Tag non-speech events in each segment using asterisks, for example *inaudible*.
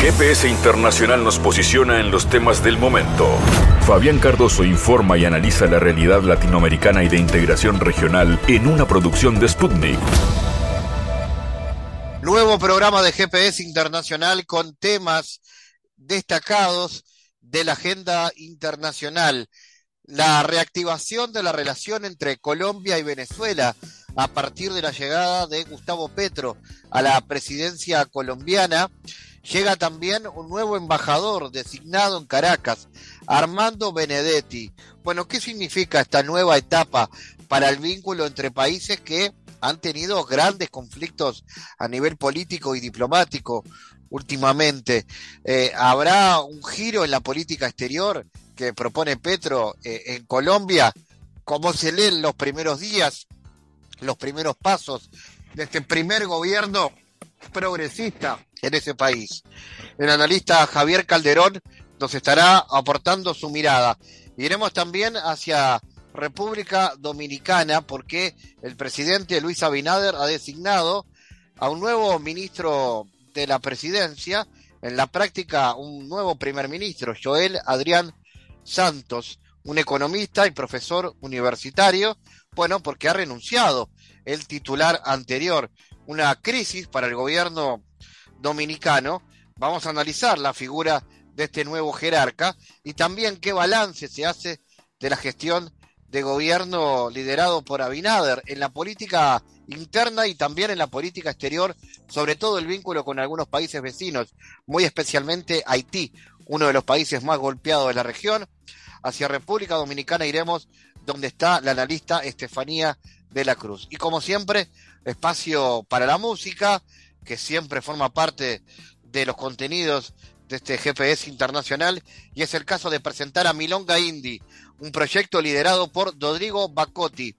GPS Internacional nos posiciona en los temas del momento. Fabián Cardoso informa y analiza la realidad latinoamericana y de integración regional en una producción de Sputnik. Nuevo programa de GPS Internacional con temas destacados de la agenda internacional. La reactivación de la relación entre Colombia y Venezuela a partir de la llegada de Gustavo Petro a la presidencia colombiana. Llega también un nuevo embajador designado en Caracas, Armando Benedetti. Bueno, ¿qué significa esta nueva etapa para el vínculo entre países que han tenido grandes conflictos a nivel político y diplomático últimamente? Eh, ¿Habrá un giro en la política exterior que propone Petro eh, en Colombia? ¿Cómo se leen los primeros días, los primeros pasos de este primer gobierno progresista en ese país. El analista Javier Calderón nos estará aportando su mirada. Iremos también hacia República Dominicana porque el presidente Luis Abinader ha designado a un nuevo ministro de la presidencia, en la práctica un nuevo primer ministro, Joel Adrián Santos, un economista y profesor universitario, bueno, porque ha renunciado el titular anterior, una crisis para el gobierno dominicano. Vamos a analizar la figura de este nuevo jerarca y también qué balance se hace de la gestión de gobierno liderado por Abinader en la política interna y también en la política exterior, sobre todo el vínculo con algunos países vecinos, muy especialmente Haití, uno de los países más golpeados de la región. Hacia República Dominicana iremos donde está la analista Estefanía de la Cruz. Y como siempre, espacio para la música, que siempre forma parte de los contenidos de este GPS internacional, y es el caso de presentar a Milonga Indie, un proyecto liderado por Rodrigo Bacotti,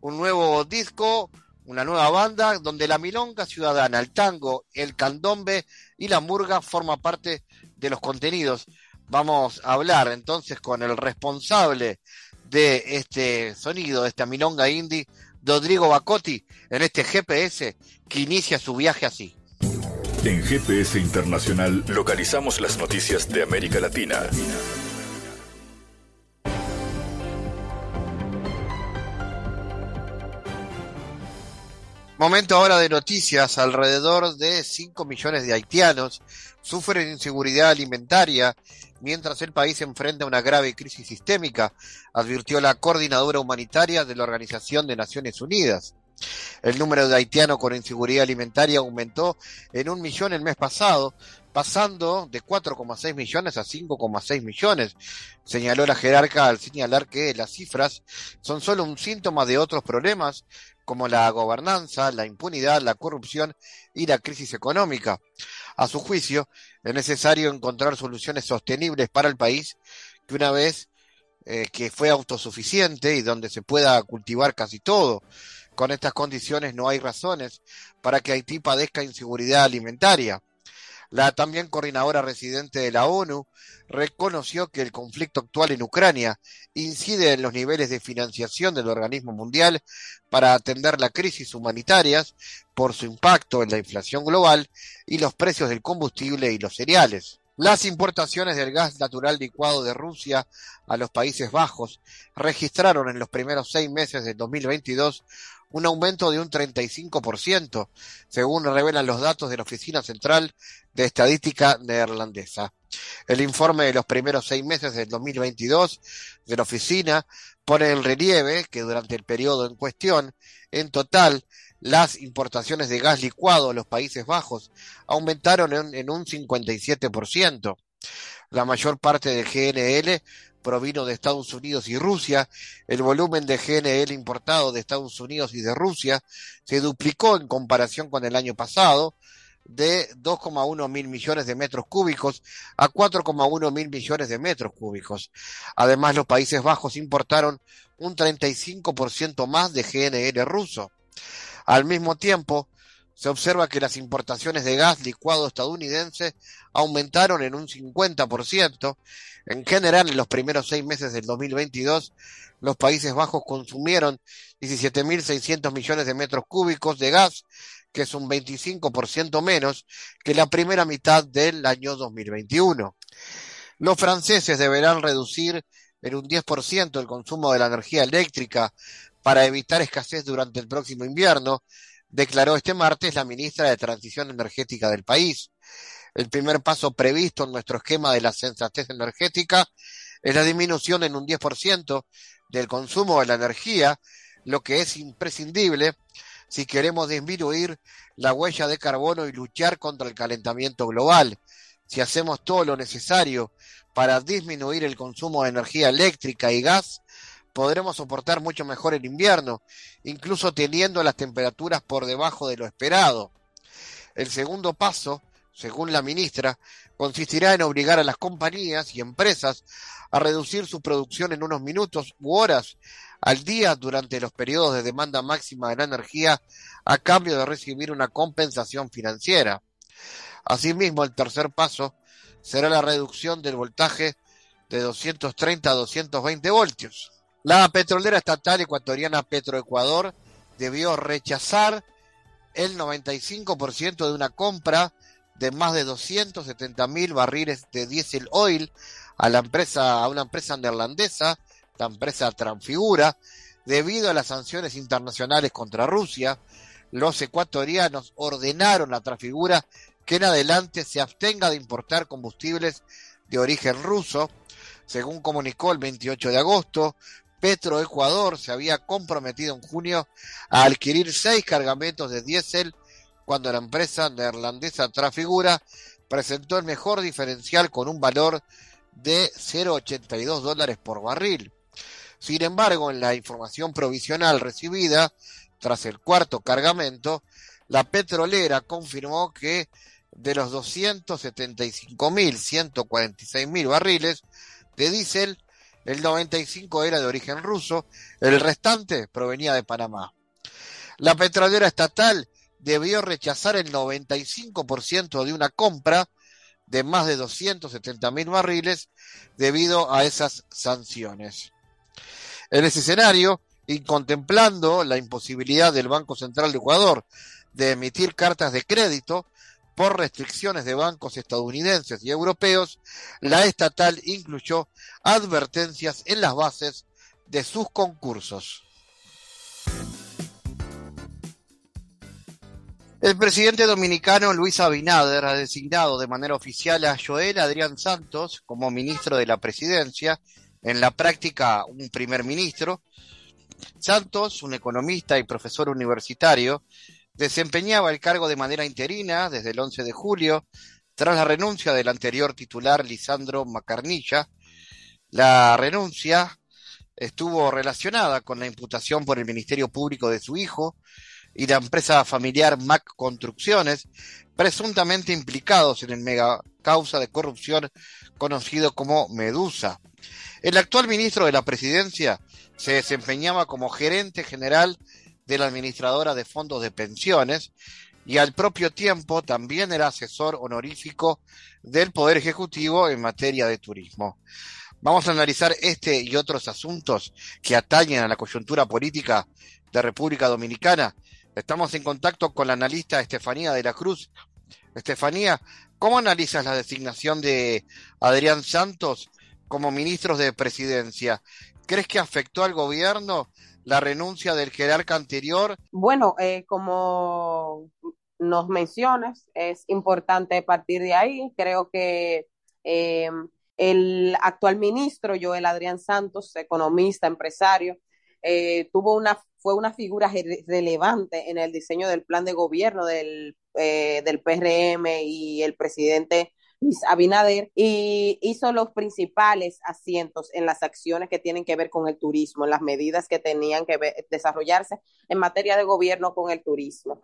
un nuevo disco, una nueva banda donde la milonga ciudadana, el tango, el candombe y la murga forma parte de los contenidos. Vamos a hablar entonces con el responsable de este sonido, de esta milonga indie, Rodrigo Bacotti en este GPS que inicia su viaje así. En GPS Internacional localizamos las noticias de América Latina. Momento ahora de noticias. Alrededor de 5 millones de haitianos sufren inseguridad alimentaria mientras el país enfrenta una grave crisis sistémica, advirtió la coordinadora humanitaria de la Organización de Naciones Unidas. El número de haitianos con inseguridad alimentaria aumentó en un millón el mes pasado, pasando de 4,6 millones a 5,6 millones, señaló la jerarca al señalar que las cifras son solo un síntoma de otros problemas como la gobernanza, la impunidad, la corrupción y la crisis económica. A su juicio, es necesario encontrar soluciones sostenibles para el país que una vez eh, que fue autosuficiente y donde se pueda cultivar casi todo. Con estas condiciones no hay razones para que Haití padezca inseguridad alimentaria. La también coordinadora residente de la ONU reconoció que el conflicto actual en Ucrania incide en los niveles de financiación del organismo mundial para atender la crisis humanitarias por su impacto en la inflación global y los precios del combustible y los cereales. Las importaciones del gas natural licuado de Rusia a los Países Bajos registraron en los primeros seis meses del 2022 un aumento de un 35%, según revelan los datos de la Oficina Central de Estadística Neerlandesa. El informe de los primeros seis meses del 2022 de la oficina pone en relieve que durante el periodo en cuestión, en total, las importaciones de gas licuado a los Países Bajos aumentaron en, un 57%. La mayor parte del GNL provino de Estados Unidos y Rusia. El volumen de GNL importado de Estados Unidos y de Rusia se duplicó en comparación con el año pasado, de 2,1 mil millones de metros cúbicos a 4,1 mil millones de metros cúbicos. Además, los Países Bajos importaron un 35% más de GNL ruso. Al mismo tiempo, se observa que las importaciones de gas licuado estadounidense aumentaron en un 50%. En general, en los primeros seis meses del 2022, los Países Bajos consumieron 17.600 millones de metros cúbicos de gas, que es un 25% menos que la primera mitad del año 2021. Los franceses deberán reducir en un 10% el consumo de la energía eléctrica para evitar escasez durante el próximo invierno, declaró este martes la ministra de Transición Energética del país. El primer paso previsto en nuestro esquema de la sensatez energética es la disminución en un 10% del consumo de la energía, lo que es imprescindible si queremos disminuir la huella de carbono y luchar contra el calentamiento global. Si hacemos todo lo necesario para disminuir el consumo de energía eléctrica y gas, podremos soportar mucho mejor el invierno, incluso teniendo las temperaturas por debajo de lo esperado. El segundo paso, según la ministra, consistirá en obligar a las compañías y empresas a reducir su producción en unos minutos u horas al día durante los periodos de demanda máxima de la energía a cambio de recibir una compensación financiera. Asimismo, el tercer paso será la reducción del voltaje de 230 a 220 voltios. La petrolera estatal ecuatoriana Petroecuador debió rechazar el 95% de una compra de más de 270 mil barriles de diésel oil a la empresa, a una empresa neerlandesa, la empresa Transfigura, debido a las sanciones internacionales contra Rusia. Los ecuatorianos ordenaron a Transfigura que en adelante se abstenga de importar combustibles de origen ruso. Según comunicó el 28 de agosto, Petroecuador se había comprometido en junio a adquirir seis cargamentos de diésel cuando la empresa neerlandesa Trafigura presentó el mejor diferencial con un valor de 0,82 dólares por barril. Sin embargo, en la información provisional recibida tras el cuarto cargamento, la petrolera confirmó que de los 275.146.000 barriles de diésel, el 95 era de origen ruso, el restante provenía de Panamá. La petrolera estatal debió rechazar el 95% de una compra de más de 270 mil barriles debido a esas sanciones. En ese escenario, y contemplando la imposibilidad del Banco Central de Ecuador de emitir cartas de crédito, por restricciones de bancos estadounidenses y europeos, la estatal incluyó advertencias en las bases de sus concursos. El presidente dominicano Luis Abinader ha designado de manera oficial a Joel Adrián Santos como ministro de la presidencia, en la práctica un primer ministro. Santos, un economista y profesor universitario, Desempeñaba el cargo de manera interina desde el 11 de julio, tras la renuncia del anterior titular Lisandro Macarnilla. La renuncia estuvo relacionada con la imputación por el Ministerio Público de su hijo y la empresa familiar Mac Construcciones, presuntamente implicados en el mega causa de corrupción conocido como Medusa. El actual ministro de la Presidencia se desempeñaba como gerente general de la administradora de fondos de pensiones y al propio tiempo también era asesor honorífico del Poder Ejecutivo en materia de turismo. Vamos a analizar este y otros asuntos que atañen a la coyuntura política de República Dominicana. Estamos en contacto con la analista Estefanía de la Cruz. Estefanía, ¿cómo analizas la designación de Adrián Santos como ministro de presidencia? ¿Crees que afectó al gobierno la renuncia del jerarca anterior? Bueno, eh, como nos mencionas, es importante partir de ahí. Creo que eh, el actual ministro, Joel Adrián Santos, economista, empresario, eh, tuvo una, fue una figura relevante en el diseño del plan de gobierno del, del PRM y el presidente Abinader y hizo los principales asientos en las acciones que tienen que ver con el turismo, en las medidas que tenían que desarrollarse en materia de gobierno con el turismo.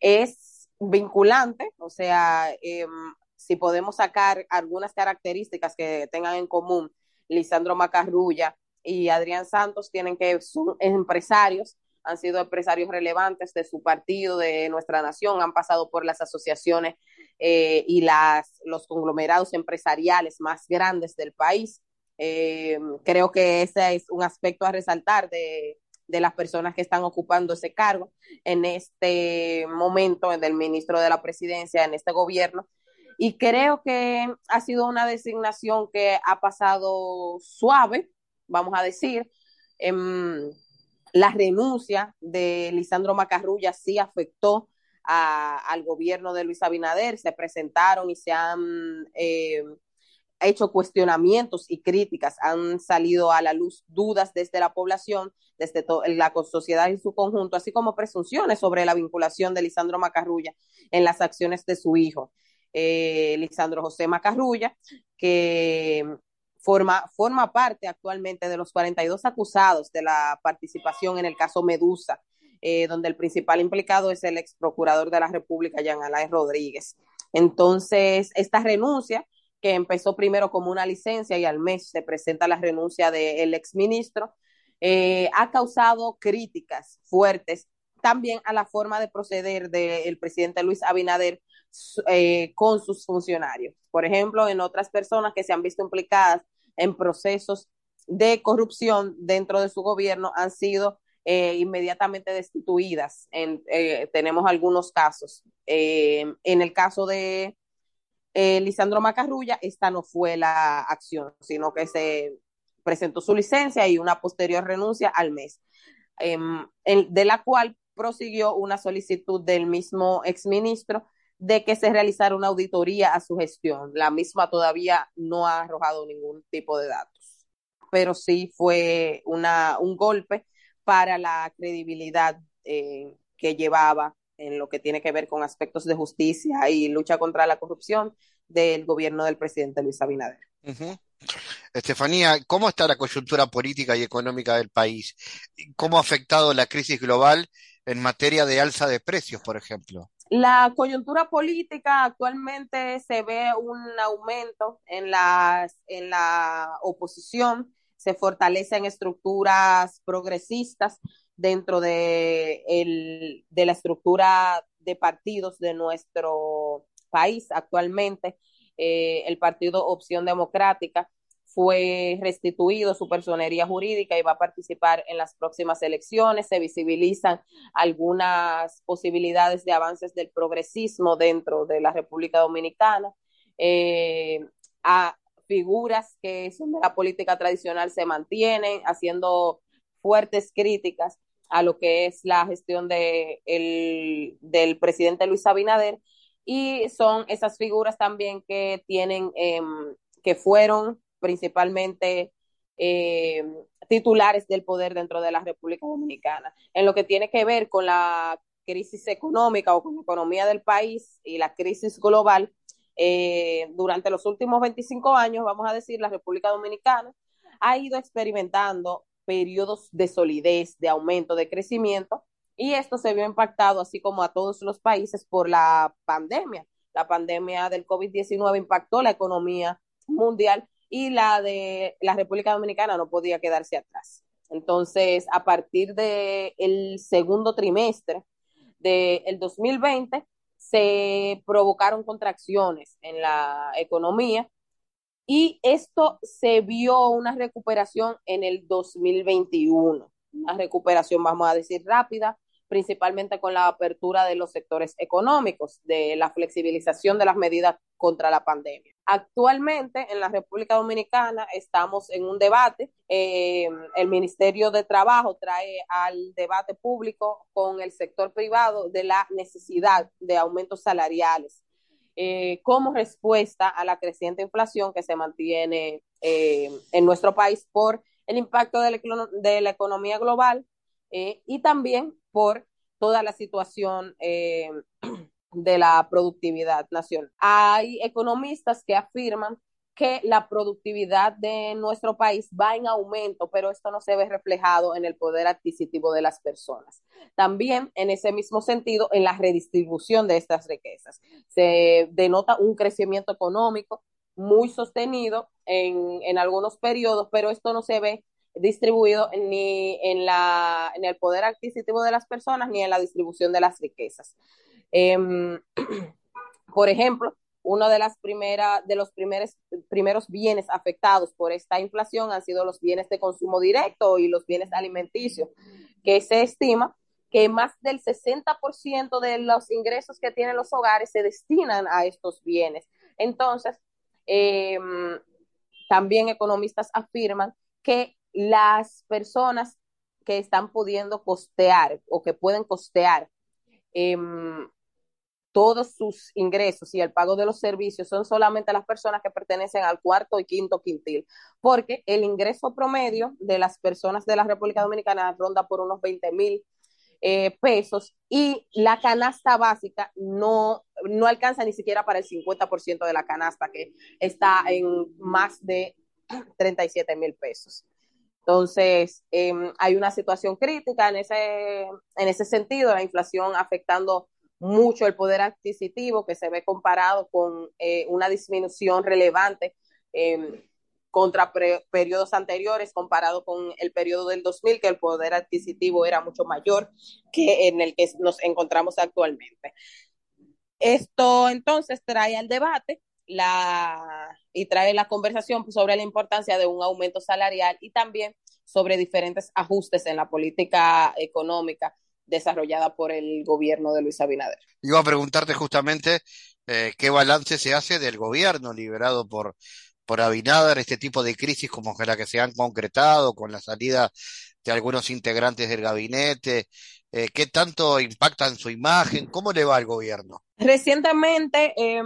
Es vinculante, o sea, em, si podemos sacar algunas características que tengan en común Lisandro Macarrulla y Adrián Santos, tienen que son empresarios han sido empresarios relevantes de su partido, de nuestra nación, han pasado por las asociaciones eh, y las, los conglomerados empresariales más grandes del país. Eh, creo que ese es un aspecto a resaltar de, de las personas que están ocupando ese cargo en este momento, del ministro de la presidencia, en este gobierno. Y creo que ha sido una designación que ha pasado suave, vamos a decir. Em, la renuncia de Lisandro Macarrulla sí afectó al gobierno de Luis Abinader, se presentaron y se han eh, hecho cuestionamientos y críticas, han salido a la luz dudas desde la población, desde la sociedad en su conjunto, así como presunciones sobre la vinculación de Lisandro Macarrulla en las acciones de su hijo, eh, Lisandro José Macarrulla, que forma, forma parte actualmente de los 42 acusados de la participación en el caso Medusa, eh, donde el principal implicado es el ex procurador de la República, Jean Alain Rodríguez. Entonces, esta renuncia, que empezó primero como una licencia y al mes se presenta la renuncia del ex ministro, eh, ha causado críticas fuertes también a la forma de proceder del presidente Luis Abinader eh, con sus funcionarios. Por ejemplo, en otras personas que se han visto implicadas en procesos de corrupción dentro de su gobierno han sido eh, inmediatamente destituidas. Eh, tenemos algunos casos. Eh, en el caso de Lisandro Macarrulla, esta no fue la acción, sino que se presentó su licencia y una posterior renuncia al mes, em, de la cual prosiguió una solicitud del mismo exministro de que se realizara una auditoría a su gestión. La misma todavía no ha arrojado ningún tipo de datos, pero sí fue una, un golpe para la credibilidad eh, que llevaba en lo que tiene que ver con aspectos de justicia y lucha contra la corrupción del gobierno del presidente Luis Abinader. Estefanía, ¿cómo está la coyuntura política y económica del país? ¿Cómo ha afectado la crisis global en materia de alza de precios, por ejemplo? La coyuntura política actualmente se ve un aumento en, las, en la oposición, se fortalecen estructuras progresistas dentro de, el, de la estructura de partidos de nuestro país actualmente. Eh, el partido Opción Democrática fue restituido su personería jurídica y va a participar en las próximas elecciones. Se visibilizan algunas posibilidades de avances del progresismo dentro de la República Dominicana. Eh, a figuras que son de la política tradicional se mantienen haciendo fuertes críticas a lo que es la gestión de el, del presidente Luis Abinader y son esas figuras también que tienen, eh, que fueron principalmente eh, titulares del poder dentro de la República Dominicana. En lo que tiene que ver con la crisis económica o con la economía del país y la crisis global, eh, durante los últimos 25 años, vamos a decir, la República Dominicana ha ido experimentando periodos de solidez, de aumento, de crecimiento, y esto se vio impactado, así como a todos los países, por la pandemia. La pandemia del COVID-19 impactó la economía mundial y la de la República Dominicana no podía quedarse atrás. Entonces, a partir del el segundo trimestre del 2020, se provocaron contracciones en la economía y esto se vio una recuperación en el 2021, una recuperación, vamos a decir, rápida, principalmente con la apertura de los sectores económicos, de la flexibilización de las medidas contra la pandemia. Actualmente en la República Dominicana estamos en un debate. Eh, el Ministerio de Trabajo trae al debate público con el sector privado de la necesidad de aumentos salariales eh, como respuesta a la creciente inflación que se mantiene eh, en nuestro país por el impacto de la, economía global y también por toda la situación de la productividad nacional. Hay economistas que afirman que la productividad de nuestro país va en aumento, pero esto no se ve reflejado en el poder adquisitivo de las personas. También, en ese mismo sentido, en la redistribución de estas riquezas. Se denota un crecimiento económico muy sostenido en, en algunos periodos, pero esto no se ve distribuido ni en, la, en el poder adquisitivo de las personas ni en la distribución de las riquezas. Em, *clears throat* por ejemplo, uno de las primeras de los primeros primeros bienes afectados por esta inflación han sido los bienes de consumo directo y los bienes alimenticios que se estima que más del 60% de los ingresos que tienen los hogares se destinan a estos bienes. Entonces, eh, también economistas afirman que las personas que están pudiendo costear o que pueden costear eh, todos sus ingresos y el pago de los servicios son solamente las personas que pertenecen al cuarto y quinto quintil, porque el ingreso promedio de las personas de la República Dominicana ronda por unos 20 mil eh, pesos y la canasta básica no, no alcanza ni siquiera para el 50% de la canasta, que está en más de *clears throat* 37 mil pesos. Entonces, eh, hay una situación crítica en ese, en ese sentido, la inflación afectando mucho el poder adquisitivo que se ve comparado con eh, una disminución relevante eh, contra periodos anteriores, comparado con el periodo del 2000, que el poder adquisitivo era mucho mayor que en el que nos encontramos actualmente. Esto entonces trae al debate la, y trae la conversación sobre la importancia de un aumento salarial y también sobre diferentes ajustes en la política económica desarrollada por el gobierno de Luis Abinader. Iba a preguntarte justamente eh, qué balance se hace del gobierno liberado por, por Abinader, este tipo de crisis como la que se han concretado con la salida de algunos integrantes del gabinete, eh, qué tanto impactan su imagen, cómo le va al gobierno. Recientemente, eh,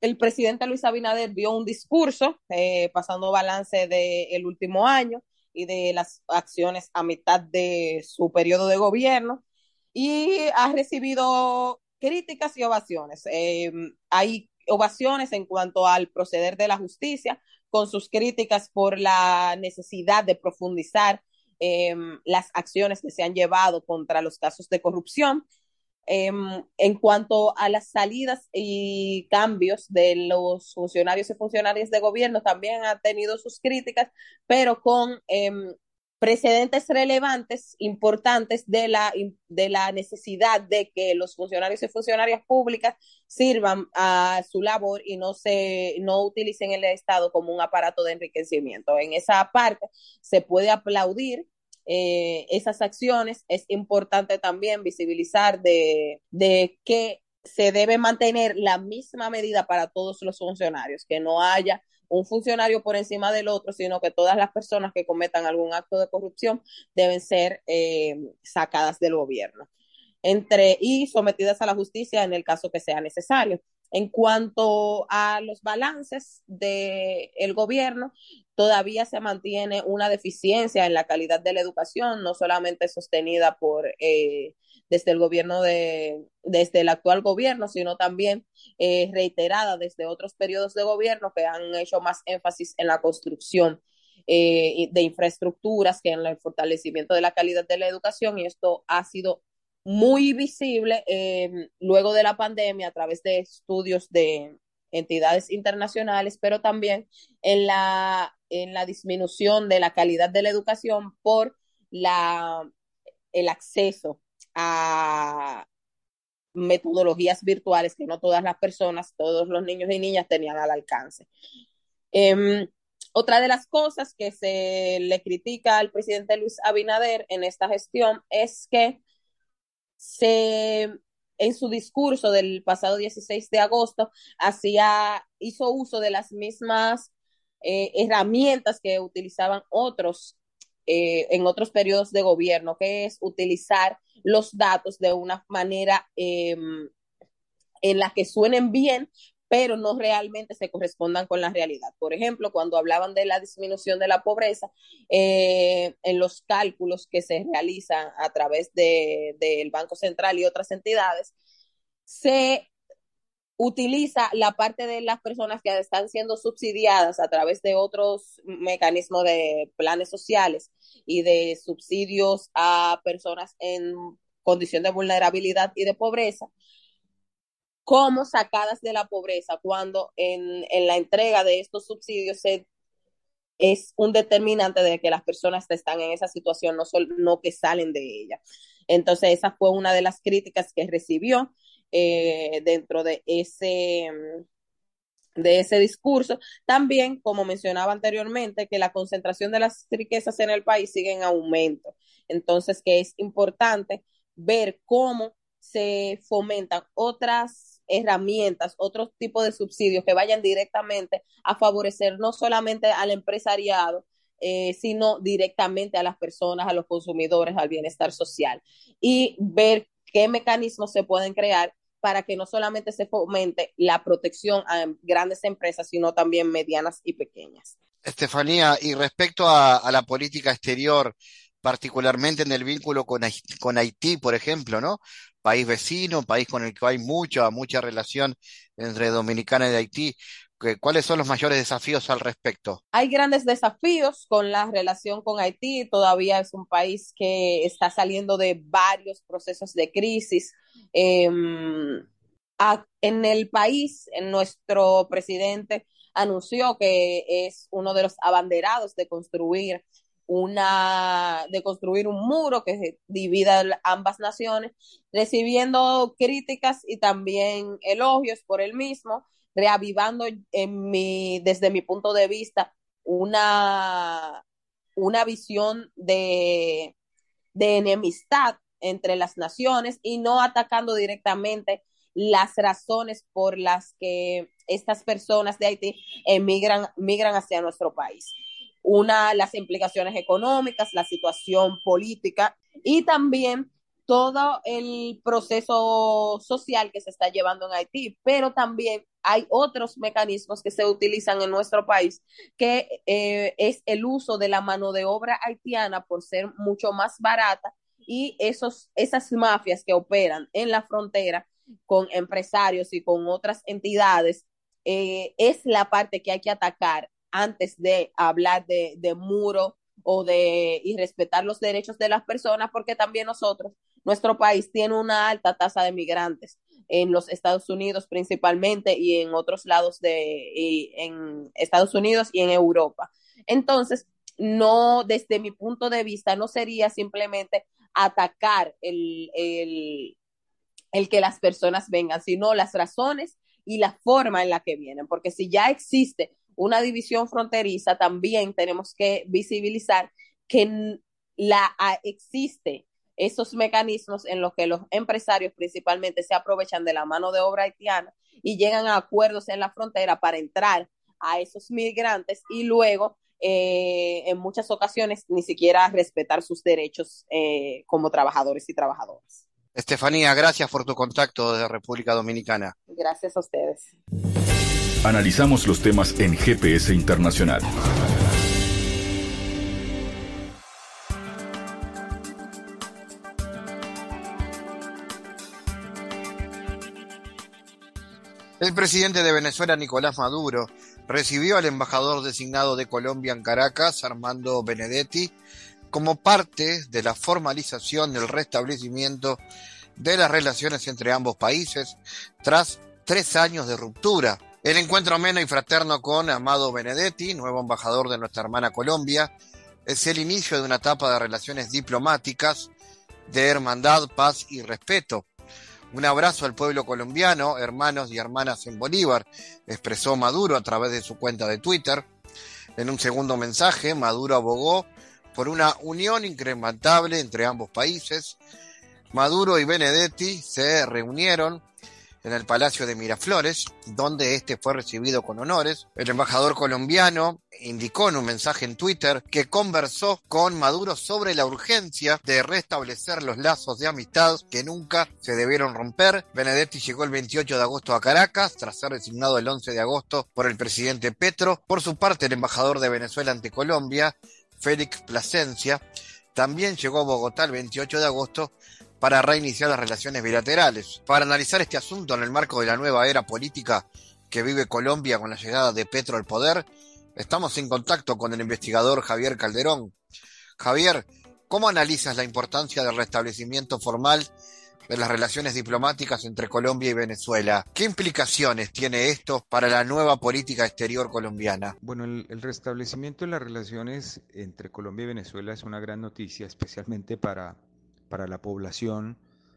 el presidente Luis Abinader dio un discurso eh, pasando balance del último año y de las acciones a mitad de su periodo de gobierno y ha recibido críticas y ovaciones. Eh, hay ovaciones en cuanto al proceder de la justicia, con sus críticas por la necesidad de profundizar eh, las acciones que se han llevado contra los casos de corrupción Em, en cuanto a las salidas y cambios de los funcionarios y funcionarias de gobierno, también ha tenido sus críticas, pero con em, precedentes relevantes, importantes de la, de la necesidad de que los funcionarios y funcionarias públicas sirvan a su labor y no se no utilicen el Estado como un aparato de enriquecimiento. En esa parte se puede aplaudir eh, esas acciones, es importante también visibilizar de, de que se debe mantener la misma medida para todos los funcionarios, que no haya un funcionario por encima del otro, sino que todas las personas que cometan algún acto de corrupción deben ser eh, sacadas del gobierno entre y sometidas a la justicia en el caso que sea necesario. En cuanto a los balances del el gobierno, todavía se mantiene una deficiencia en la calidad de la educación, no solamente sostenida por eh, desde el gobierno de, desde el actual gobierno, sino también eh, reiterada desde otros periodos de gobierno que han hecho más énfasis en la construcción eh, de infraestructuras que en el fortalecimiento de la calidad de la educación y esto ha sido muy visible eh, luego de la pandemia a través de estudios de entidades internacionales, pero también en la, en la disminución de la calidad de la educación por la, el acceso a metodologías virtuales que no todas las personas, todos los niños y niñas tenían al alcance. Eh, otra de las cosas que se le critica al presidente Luis Abinader en esta gestión es que se en su discurso del pasado 16 de agosto hacía, hizo uso de las mismas eh, herramientas que utilizaban otros eh, en otros periodos de gobierno, que es utilizar los datos de una manera eh, en la que suenen bien, pero no realmente se correspondan con la realidad. Por ejemplo, cuando hablaban de la disminución de la pobreza, eh, en los cálculos que se realizan a través del de, Banco Central y otras entidades, se utiliza la parte de las personas que están siendo subsidiadas a través de otros mecanismos de planes sociales y de subsidios a personas en condición de vulnerabilidad y de pobreza, como sacadas de la pobreza, cuando en, en la entrega de estos subsidios se, es un determinante de que las personas están en esa situación, no, son, no que salen de ella. Entonces, esa fue una de las críticas que recibió eh, dentro de ese de ese discurso. También, como mencionaba anteriormente, que la concentración de las riquezas en el país sigue en aumento. Entonces, que es importante ver cómo se fomentan otras herramientas, otros tipos de subsidios que vayan directamente a favorecer no solamente al empresariado, eh, sino directamente a las personas, a los consumidores, al bienestar social. Y ver qué mecanismos se pueden crear para que no solamente se fomente la protección a grandes empresas, sino también medianas y pequeñas. Estefanía, y respecto a, a la política exterior, particularmente en el vínculo con, con Haití, por ejemplo, ¿no? País vecino, país con el que hay mucha, mucha relación entre Dominicana y Haití. ¿Cuáles son los mayores desafíos al respecto? Hay grandes desafíos con la relación con Haití. Todavía es un país que está saliendo de varios procesos de crisis. A, en el país, en nuestro presidente anunció que es uno de los abanderados de construir una de construir un muro que divida ambas naciones, recibiendo críticas y también elogios por el mismo, reavivando en mi, desde mi punto de vista una, una visión de, de enemistad entre las naciones y no atacando directamente las razones por las que estas personas de Haití emigran migran hacia nuestro país una, las implicaciones económicas, la situación política y también todo el proceso social que se está llevando en Haití, pero también hay otros mecanismos que se utilizan en nuestro país, que eh, es el uso de la mano de obra haitiana por ser mucho más barata y esos, esas mafias que operan en la frontera con empresarios y con otras entidades, eh, es la parte que hay que atacar antes de hablar de, muro o de y respetar los derechos de las personas, porque también nosotros, nuestro país tiene una alta tasa de migrantes en los Estados Unidos principalmente y en otros lados de en Estados Unidos y en Europa. Entonces, no, desde mi punto de vista, no sería simplemente atacar el, el, el que las personas vengan, sino las razones y la forma en la que vienen, porque si ya existe una división fronteriza, también tenemos que visibilizar que la, existe esos mecanismos en los que los empresarios principalmente se aprovechan de la mano de obra haitiana y llegan a acuerdos en la frontera para entrar a esos migrantes y luego eh, en muchas ocasiones ni siquiera respetar sus derechos eh, como trabajadores y trabajadoras. Estefanía, gracias por tu contacto desde República Dominicana. Gracias a ustedes. Analizamos los temas en GPS Internacional. El presidente de Venezuela, Nicolás Maduro, recibió al embajador designado de Colombia en Caracas, Armando Benedetti, como parte de la formalización del restablecimiento de las relaciones entre ambos países tras tres años de ruptura el encuentro ameno y fraterno con Amado Benedetti, nuevo embajador de nuestra hermana Colombia, es el inicio de una etapa de relaciones diplomáticas de hermandad, paz y respeto. Un abrazo al pueblo colombiano, hermanos y hermanas en Bolívar, expresó Maduro a través de su cuenta de Twitter. En un segundo mensaje, Maduro abogó por una unión incrementable entre ambos países. Maduro y Benedetti se reunieron en el Palacio de Miraflores, donde este fue recibido con honores. El embajador colombiano indicó en un mensaje en Twitter que conversó con Maduro sobre la urgencia de restablecer los lazos de amistad que nunca se debieron romper. Benedetti llegó el 28 de agosto a Caracas, tras ser designado el 11 de agosto por el presidente Petro. Por su parte, el embajador de Venezuela ante Colombia, Félix Plasencia, también llegó a Bogotá el 28 de agosto para reiniciar las relaciones bilaterales. Para analizar este asunto en el marco de la nueva era política que vive Colombia con la llegada de Petro al poder, estamos en contacto con el investigador Javier Calderón. Javier, ¿cómo analizas la importancia del restablecimiento formal de las relaciones diplomáticas entre Colombia y Venezuela. ¿Qué implicaciones tiene esto para la nueva política exterior colombiana? Bueno, el, el, restablecimiento de las relaciones entre Colombia y Venezuela es una gran noticia, especialmente para para la población.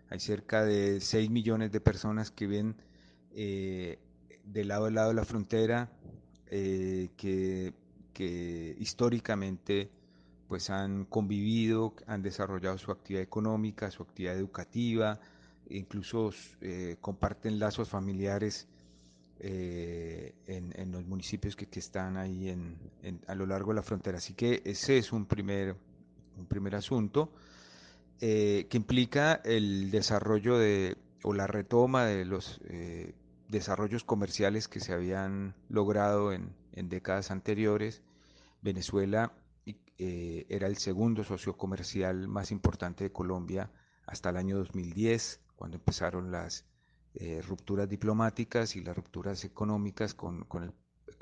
Hay cerca de 6 millones de personas que viven eh, de lado a lado de la frontera, que, que históricamente pues han convivido, han desarrollado su actividad económica, su actividad educativa, incluso eh, comparten lazos familiares eh, en, los municipios que, están ahí en, a lo largo de la frontera. Así que ese es un primer, un primer asunto eh, que implica el desarrollo de, o la retoma de los desarrollos comerciales que se habían logrado en, décadas anteriores. Venezuela eh, era el segundo socio comercial más importante de Colombia hasta el año 2010, cuando empezaron las eh, rupturas diplomáticas y las rupturas económicas con,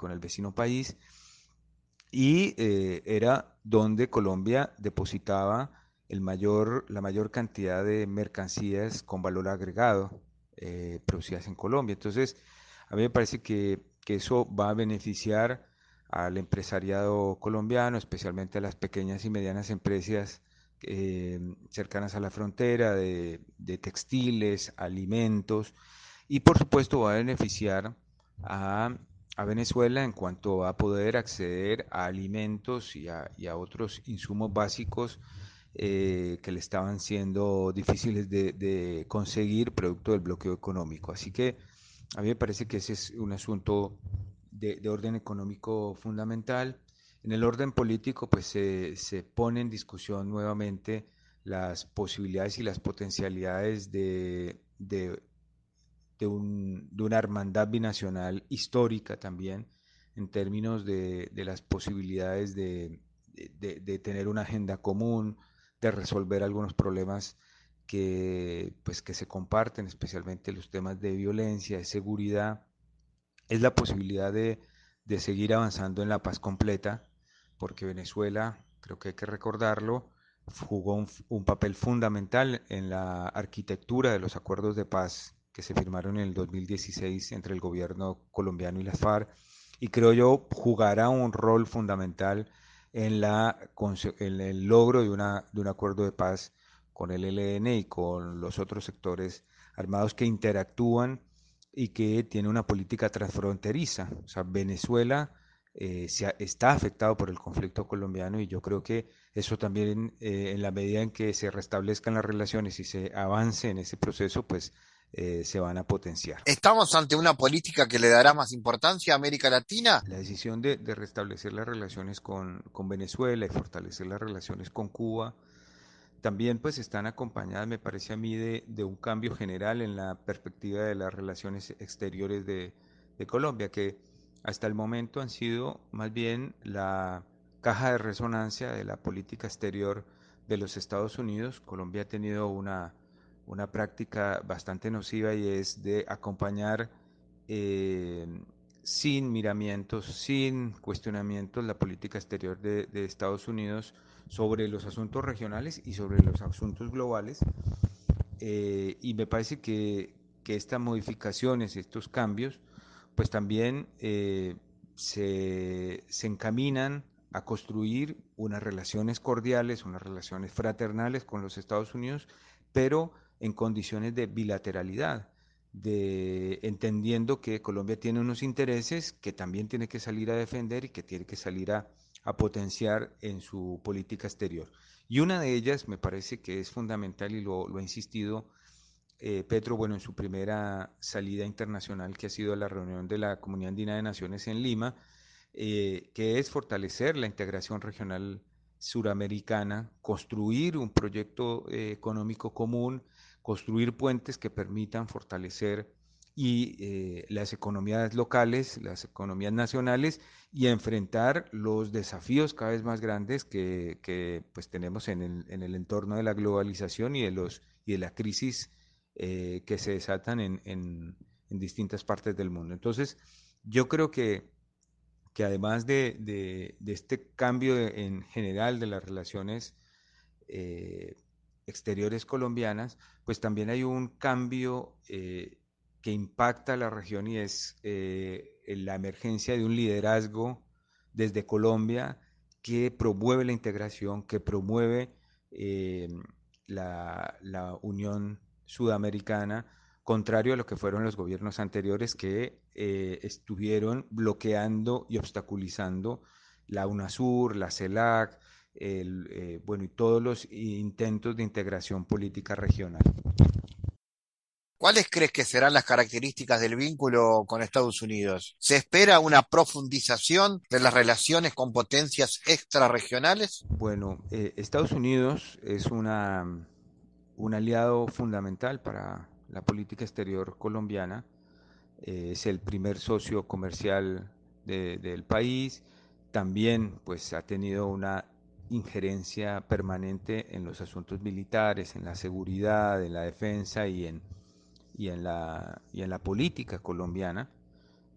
el, vecino país. Y eh, era donde Colombia depositaba el mayor, la mayor cantidad de mercancías con valor agregado producidas en Colombia. Entonces, a mí me parece que, que eso va a beneficiar al empresariado colombiano, especialmente a las pequeñas y medianas empresas eh, cercanas a la frontera de, textiles, alimentos y por supuesto va a beneficiar a, Venezuela en cuanto a poder acceder a alimentos y a, otros insumos básicos eh, que le estaban siendo difíciles de, de, conseguir producto del bloqueo económico. Así que a mí me parece que ese es un asunto de, orden económico fundamental. En el orden político, pues se, pone en discusión nuevamente las posibilidades y las potencialidades de, de, una hermandad binacional histórica también, en términos de, las posibilidades de, tener una agenda común, de resolver algunos problemas que, pues, que se comparten, especialmente los temas de violencia, de seguridad, es la posibilidad de, seguir avanzando en la paz completa, porque Venezuela, creo que hay que recordarlo, jugó un, papel fundamental en la arquitectura de los acuerdos de paz que se firmaron en el 2016 entre el gobierno colombiano y las FARC, y creo yo jugará un rol fundamental en, el logro de, una, de un acuerdo de paz con el ELN y con los otros sectores armados que interactúan y que tiene una política transfronteriza. O sea, Venezuela eh, se está afectado por el conflicto colombiano y yo creo que eso también eh, en la medida en que se restablezcan las relaciones y se avance en ese proceso, pues eh, se van a potenciar. ¿Estamos ante una política que le dará más importancia a América Latina? La decisión de, de restablecer las relaciones con, con Venezuela y fortalecer las relaciones con Cuba también pues están acompañadas, me parece a mí, de, un cambio general en la perspectiva de las relaciones exteriores de, Colombia, que hasta el momento han sido más bien la caja de resonancia de la política exterior de los Estados Unidos. Colombia ha tenido una, una práctica bastante nociva y es de acompañar eh, sin miramientos, sin cuestionamientos la política exterior de, Estados Unidos sobre los asuntos regionales y sobre los asuntos globales. Eh, y me parece que, que, estas modificaciones, estos cambios, pues también eh, se, se, encaminan a construir unas relaciones cordiales, unas relaciones fraternales con los Estados Unidos, pero en condiciones de bilateralidad, de entendiendo que Colombia tiene unos intereses que también tiene que salir a defender y que tiene que salir a, a potenciar en su política exterior. Y una de ellas me parece que es fundamental y lo, ha insistido eh, Petro, bueno, en su primera salida internacional que ha sido la reunión de la Comunidad Andina de Naciones en Lima, eh, que es fortalecer la integración regional suramericana, construir un proyecto eh, económico común, construir puentes que permitan fortalecer y eh, las economías locales, las economías nacionales y enfrentar los desafíos cada vez más grandes que, que pues tenemos en el, en el, entorno de la globalización y de, los, y de la crisis eh, que se desatan en, en, distintas partes del mundo. Entonces, yo creo que, que además de, de, de este cambio en general de las relaciones eh, exteriores colombianas, pues también hay un cambio que impacta a la región y es eh, la emergencia de un liderazgo desde Colombia que promueve la integración, que promueve eh, la, Unión Sudamericana, contrario a lo que fueron los gobiernos anteriores que estuvieron bloqueando y obstaculizando la UNASUR, la CELAC, el, bueno, y todos los intentos de integración política regional. ¿Cuáles crees que serán las características del vínculo con Estados Unidos? ¿Se espera una profundización de las relaciones con potencias extrarregionales? Bueno, eh, Estados Unidos es una, un aliado fundamental para la política exterior colombiana. Eh, es el primer socio comercial del país. También pues, ha tenido una injerencia permanente en los asuntos militares, en la seguridad, en la defensa y en y en la, y en la política colombiana.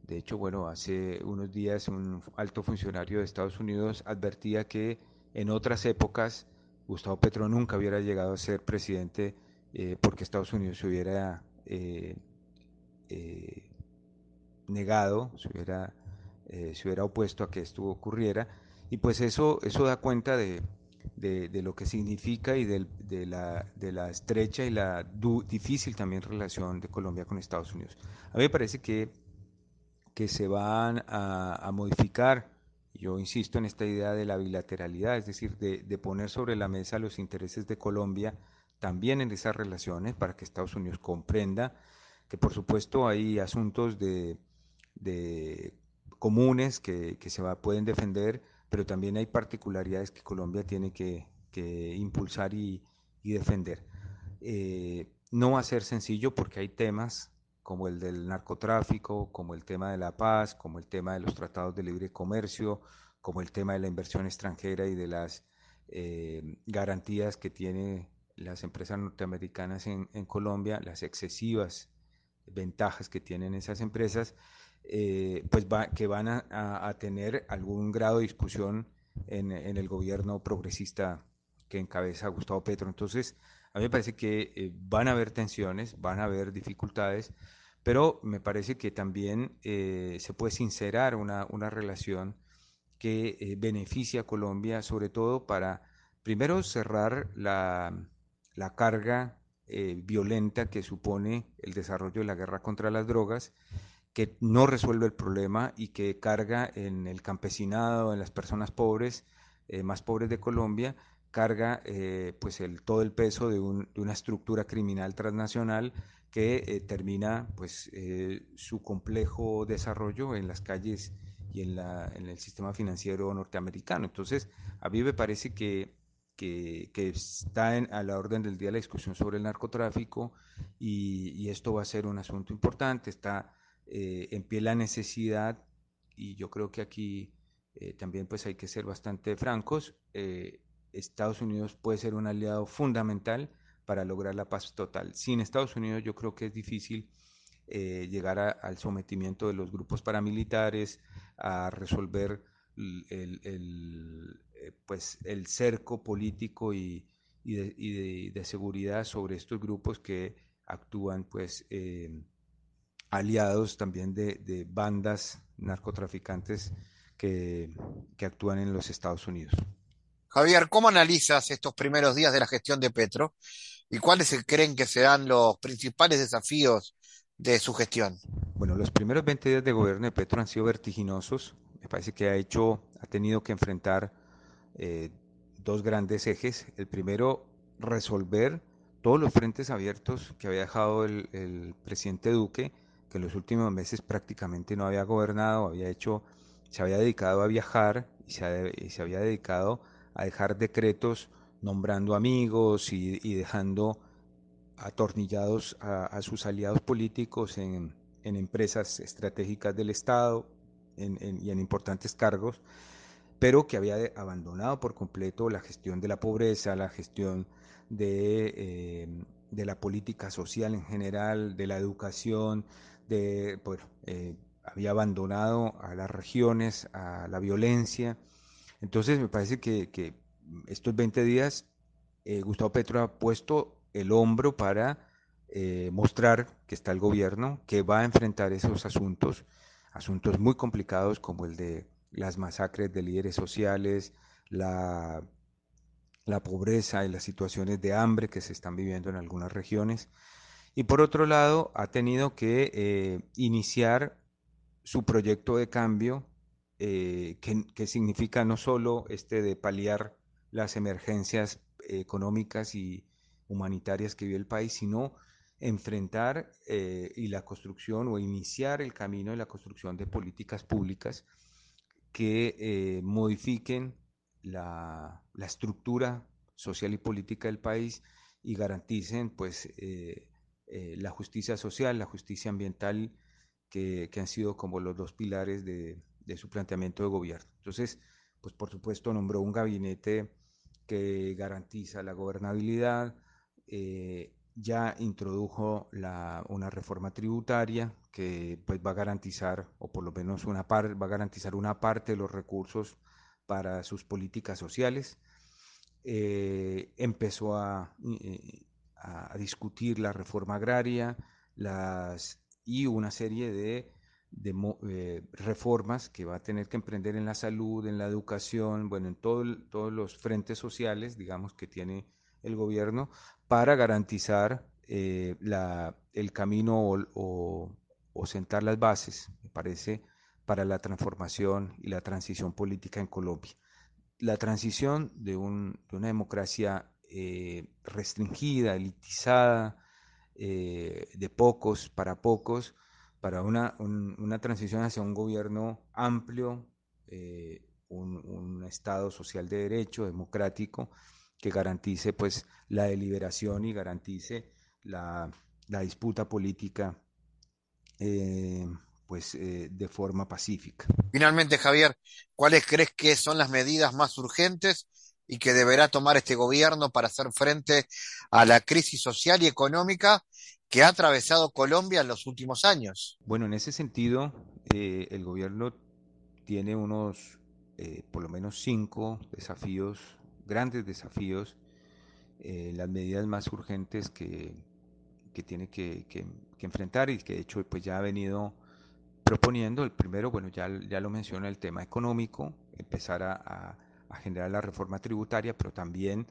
De hecho, bueno, hace unos días un alto funcionario de Estados Unidos advertía que en otras épocas Gustavo Petro nunca hubiera llegado a ser presidente eh, porque Estados Unidos se hubiera eh, eh, negado, se hubiera, se hubiera opuesto a que esto ocurriera. Y pues eso, eso da cuenta de, de, lo que significa y de, la, de, la, estrecha y la difícil también relación de Colombia con Estados Unidos. A mí me parece que, que se van a, modificar, yo insisto en esta idea de la bilateralidad, es decir, de, poner sobre la mesa los intereses de Colombia también en esas relaciones para que Estados Unidos comprenda que por supuesto hay asuntos de, comunes que, que se pueden defender, pero también hay particularidades que Colombia tiene que, impulsar y, defender. Eh, no va a ser sencillo porque hay temas como el del narcotráfico, como el tema de la paz, como el tema de los tratados de libre comercio, como el tema de la inversión extranjera y de las eh, garantías que tienen las empresas norteamericanas en, Colombia, las excesivas ventajas que tienen esas empresas, eh, pues va, que van a, tener algún grado de discusión en, el gobierno progresista que encabeza Gustavo Petro. Entonces, a mí me parece que eh, van a haber tensiones, van a haber dificultades, pero me parece que también eh, se puede sincerar una, una relación que beneficia a Colombia, sobre todo para, primero, cerrar la, la carga violenta que supone el desarrollo de la guerra contra las drogas que no resuelve el problema y que carga en el campesinado, en las personas pobres, eh, más pobres de Colombia, carga eh, pues el, todo el peso de, una estructura criminal transnacional que eh, termina pues su complejo desarrollo en las calles y en, la, en, el sistema financiero norteamericano. Entonces, a mí me parece que, que, está a la orden del día la discusión sobre el narcotráfico y, y esto va a ser un asunto importante. Está eh, en pie la necesidad, y yo creo que aquí eh, también pues hay que ser bastante francos, eh, Estados Unidos puede ser un aliado fundamental para lograr la paz total. Sin Estados Unidos yo creo que es difícil llegar al sometimiento de los grupos paramilitares, a resolver el, pues, el cerco político y, de, seguridad sobre estos grupos que actúan pues aliados también de, bandas narcotraficantes que, actúan en los Estados Unidos. Javier, ¿cómo analizas estos primeros días de la gestión de Petro y cuáles creen que serán los principales desafíos de su gestión? Bueno, los primeros 20 días de gobierno de Petro han sido vertiginosos. Me parece que ha hecho, ha tenido que enfrentar eh, dos grandes ejes. El primero, resolver todos los frentes abiertos que había dejado el presidente Duque que en los últimos meses prácticamente no había gobernado, había hecho, se había dedicado a viajar y se, había dedicado a dejar decretos nombrando amigos y, dejando atornillados a, sus aliados políticos en, empresas estratégicas del Estado y en importantes cargos, pero que había abandonado por completo la gestión de la pobreza, la gestión de, eh, de la política social en general, de la educación, eh, había abandonado a las regiones, a la violencia. Entonces me parece que, estos 20 días eh, Gustavo Petro ha puesto el hombro para eh, mostrar que está el gobierno, que va a enfrentar esos asuntos, asuntos muy complicados como el de las masacres de líderes sociales, la, la pobreza y las situaciones de hambre que se están viviendo en algunas regiones. Y por otro lado, ha tenido que eh, iniciar su proyecto de cambio, que, que, significa no solo este de paliar las emergencias económicas y humanitarias que vive el país, sino enfrentar eh, y la construcción o iniciar el camino de la construcción de políticas públicas que eh, modifiquen la, estructura social y política del país y garanticen pues eh, la justicia social, la justicia ambiental, que, han sido como los dos pilares de, de, su planteamiento de gobierno. Entonces, pues por supuesto nombró un gabinete que garantiza la gobernabilidad, ya introdujo una reforma tributaria que pues, va a garantizar, o por lo menos una parte, va a garantizar una parte de los recursos para sus políticas sociales. Eh, empezó a, eh, a, discutir la reforma agraria las, y una serie de, eh, reformas que va a tener que emprender en la salud, en la educación, bueno, en todo todos los frentes sociales, digamos, que tiene el gobierno para garantizar eh, el camino o, sentar las bases, me parece, para la transformación y la transición política en Colombia. La transición de, una democracia eh, restringida, elitizada, eh, de pocos para pocos, para una, transición hacia un gobierno amplio, un Estado social de derecho, democrático, que garantice pues la deliberación y garantice la, disputa política eh, pues eh, de forma pacífica. Finalmente, Javier, ¿cuáles crees que son las medidas más urgentes y que deberá tomar este gobierno para hacer frente a la crisis social y económica que ha atravesado Colombia en los últimos años? Bueno, en ese sentido, eh, el gobierno tiene unos, por lo menos cinco desafíos grandes desafíos, eh, las medidas más urgentes que, que tiene que, que, enfrentar y que de hecho pues ya ha venido proponiendo. El primero, bueno, ya, ya lo menciona el tema económico, empezar a, generar la reforma tributaria, pero también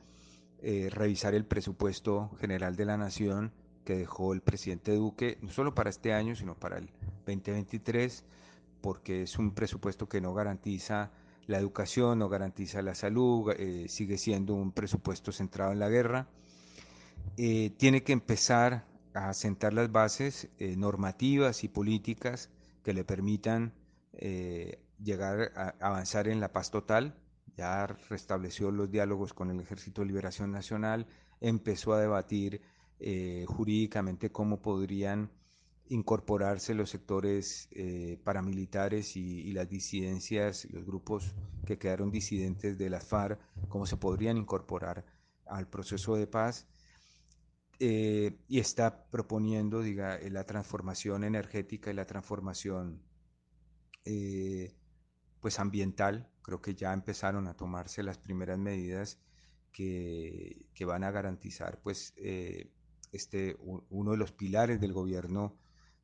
eh, revisar el presupuesto general de la nación que dejó el presidente Duque, no solo para este año, sino para el 2023, porque es un presupuesto que no garantiza la educación, no garantiza la salud, eh, sigue siendo un presupuesto centrado en la guerra. Eh, tiene que empezar a sentar las bases normativas y políticas que le permitan llegar a avanzar en la paz total. Ya restableció los diálogos con el Ejército de Liberación Nacional, empezó a debatir jurídicamente cómo podrían incorporarse los sectores eh, paramilitares y, las disidencias, los grupos que quedaron disidentes de la FARC, cómo se podrían incorporar al proceso de paz. Eh, y está proponiendo diga, la transformación energética y la transformación eh, pues ambiental. Creo que ya empezaron a tomarse las primeras medidas que, que van a garantizar pues, este, uno de los pilares del gobierno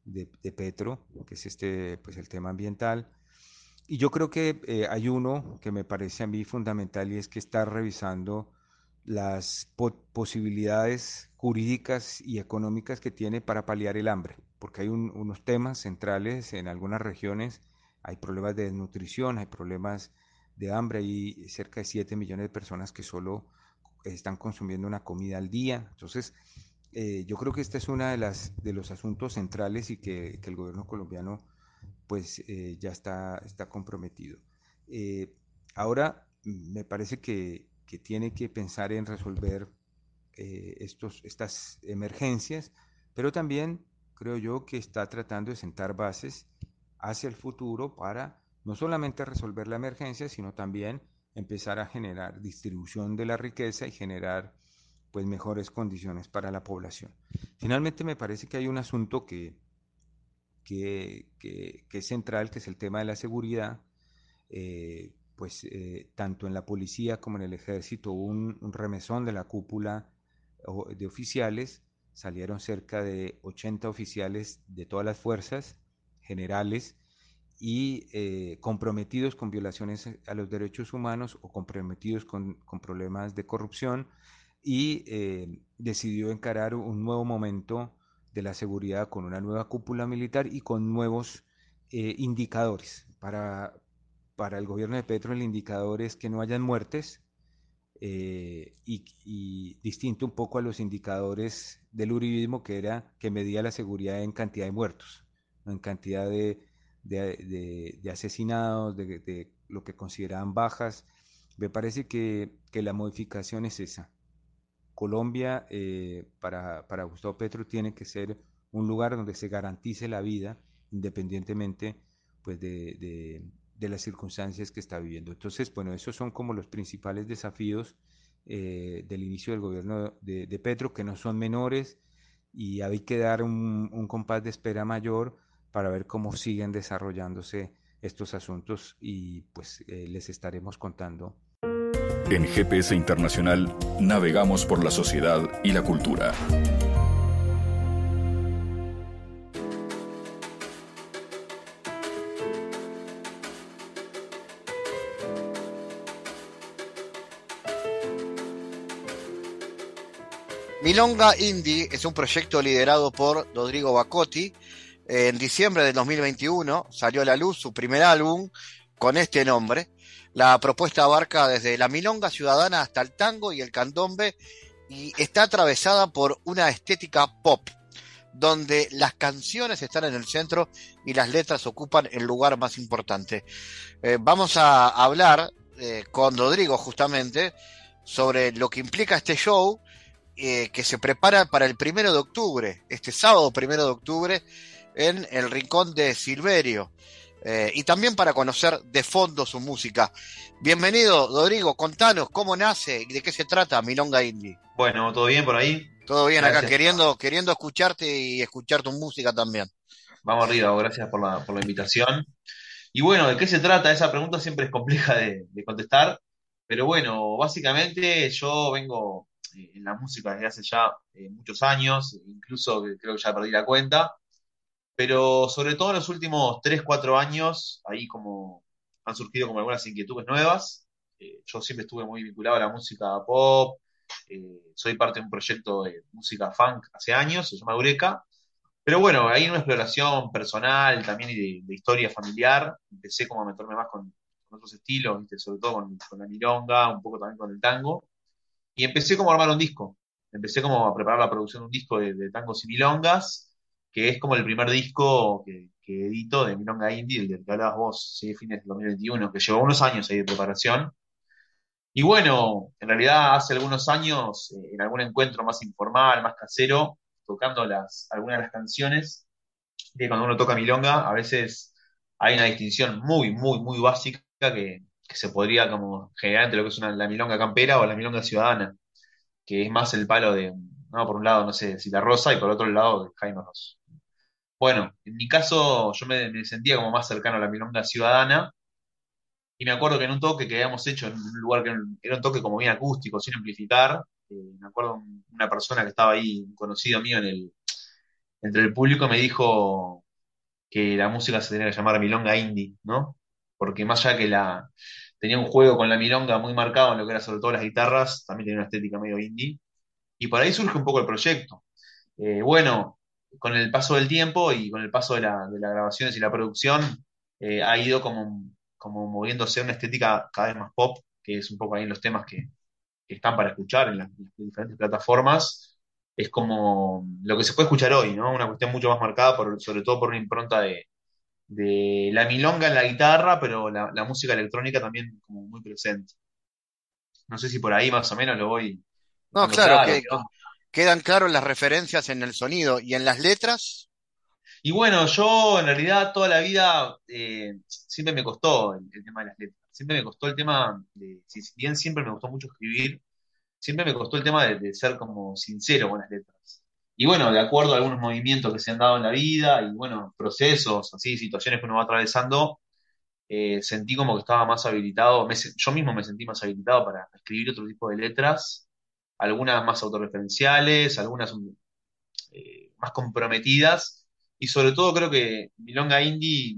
de, Petro, que es este, pues el tema ambiental. Y yo creo que eh, hay uno que me parece a mí fundamental y es que está revisando las posibilidades jurídicas y económicas que tiene para paliar el hambre, porque hay unos temas centrales en algunas regiones, hay problemas de desnutrición, hay problemas de hambre, hay cerca de 7 millones de personas que solo están consumiendo una comida al día, entonces eh, yo creo que este es uno de, las, de los asuntos centrales y que, el gobierno colombiano pues eh, ya está, está comprometido. Eh, ahora me parece que, tiene que pensar en resolver estos, estas emergencias, pero también creo yo que está tratando de sentar bases hacia el futuro para no solamente resolver la emergencia, sino también empezar a generar distribución de la riqueza y generar pues mejores condiciones para la población. Finalmente me parece que hay un asunto que, que, es central, que es el tema de la seguridad. Eh, pues eh, tanto en la policía como en el ejército hubo un, remesón de la cúpula de oficiales, salieron cerca de 80 oficiales de todas las fuerzas generales y eh, comprometidos con violaciones a los derechos humanos o comprometidos con, con problemas de corrupción y eh, decidió encarar un nuevo momento de la seguridad con una nueva cúpula militar y con nuevos eh, indicadores. Para, para el gobierno de Petro el indicador es que no hayan muertes eh, y, distinto un poco a los indicadores del uribismo que era que medía la seguridad en cantidad de muertos, en cantidad de, de, asesinados, de, lo que consideraban bajas. Me parece que, que la modificación es esa. Colombia, eh, para, para Gustavo Petro, tiene que ser un lugar donde se garantice la vida independientemente pues, de, de, las circunstancias que está viviendo. Entonces, bueno, esos son como los principales desafíos eh, del inicio del gobierno de, de, Petro, que no son menores y hay que dar un, un compás de espera mayor para ver cómo siguen desarrollándose estos asuntos y pues eh, les estaremos contando. En GPS Internacional navegamos por la sociedad y la cultura. Milonga Indie es un proyecto liderado por Rodrigo Bacotti, en diciembre del 2021 salió a la luz su primer álbum con este nombre. La propuesta abarca desde la milonga ciudadana hasta el tango y el candombe y está atravesada por una estética pop, donde las canciones están en el centro y las letras ocupan el lugar más importante. Eh, vamos a hablar eh, con Rodrigo justamente sobre lo que implica este show eh, que se prepara para el primero de octubre, este sábado primero de octubre, en el rincón de Silverio. Eh, y también para conocer de fondo su música. Bienvenido, Rodrigo, contanos cómo nace y de qué se trata Milonga Indie. Bueno, ¿todo bien por ahí? Todo bien acá, queriendo, queriendo escucharte y escuchar tu música también. Vamos arriba, gracias por la, por la invitación. Y bueno, ¿de qué se trata? Esa pregunta siempre es compleja de, contestar, pero bueno, básicamente yo vengo eh, en la música desde hace ya eh, muchos años, incluso creo que ya perdí la cuenta, pero sobre todo en los últimos 3, 4 años, ahí como han surgido como algunas inquietudes nuevas. Eh, yo siempre estuve muy vinculado a la música pop, eh, soy parte de un proyecto de música funk hace años, se llama Eureka. Pero bueno, ahí en una exploración personal también y de, historia familiar, empecé como a meterme más con, otros estilos, sobre todo con, la milonga, un poco también con el tango. Y empecé como a armar un disco. Empecé como a preparar la producción de un disco de, de tangos y milongas que es como el primer disco que, edito de Milonga Indie, el de que hablabas vos, sí, fines del 2021, que llevó unos años ahí de preparación. Y bueno, en realidad hace algunos años, eh, en algún encuentro más informal, más casero, tocando las, algunas de las canciones, que cuando uno toca milonga, a veces hay una distinción muy, muy, muy básica que, se podría como generar entre lo que es una, la milonga campera o la milonga ciudadana, que es más el palo de, no, por un lado, no sé, si la Rosa y por otro lado, de Jaime Ross. Bueno, en mi caso yo me, sentía como más cercano a la milonga ciudadana y me acuerdo que en un toque que habíamos hecho en un lugar que era un toque como bien acústico, sin amplificar, eh, me acuerdo una persona que estaba ahí, un conocido mío en el, entre el público, me dijo que la música se tenía que llamar milonga indie, ¿no? Porque más allá que la tenía un juego con la milonga muy marcado en lo que era sobre todo las guitarras, también tenía una estética medio indie, y por ahí surge un poco el proyecto. Eh, bueno, con el paso del tiempo y con el paso de, las grabaciones y la producción, eh, ha ido como, como moviéndose una estética cada vez más pop, que es un poco ahí en los temas que, están para escuchar en las, diferentes plataformas. Es como lo que se puede escuchar hoy, ¿no? Una cuestión mucho más marcada, por, sobre todo por una impronta de, la milonga en la guitarra, pero la, música electrónica también como muy presente. No sé si por ahí más o menos lo voy. No, claro, que, quedan claras las referencias en el sonido y en las letras. Y bueno, yo en realidad toda la vida eh, siempre me costó el, tema de las letras. Siempre me costó el tema de, si bien siempre me gustó mucho escribir, siempre me costó el tema de, ser como sincero con las letras. Y bueno, de acuerdo a algunos movimientos que se han dado en la vida y bueno, procesos, así, situaciones que uno va atravesando, eh, sentí como que estaba más habilitado, yo mismo me sentí más habilitado para escribir otro tipo de letras algunas más autorreferenciales, algunas eh, más comprometidas, y sobre todo creo que Milonga Indie,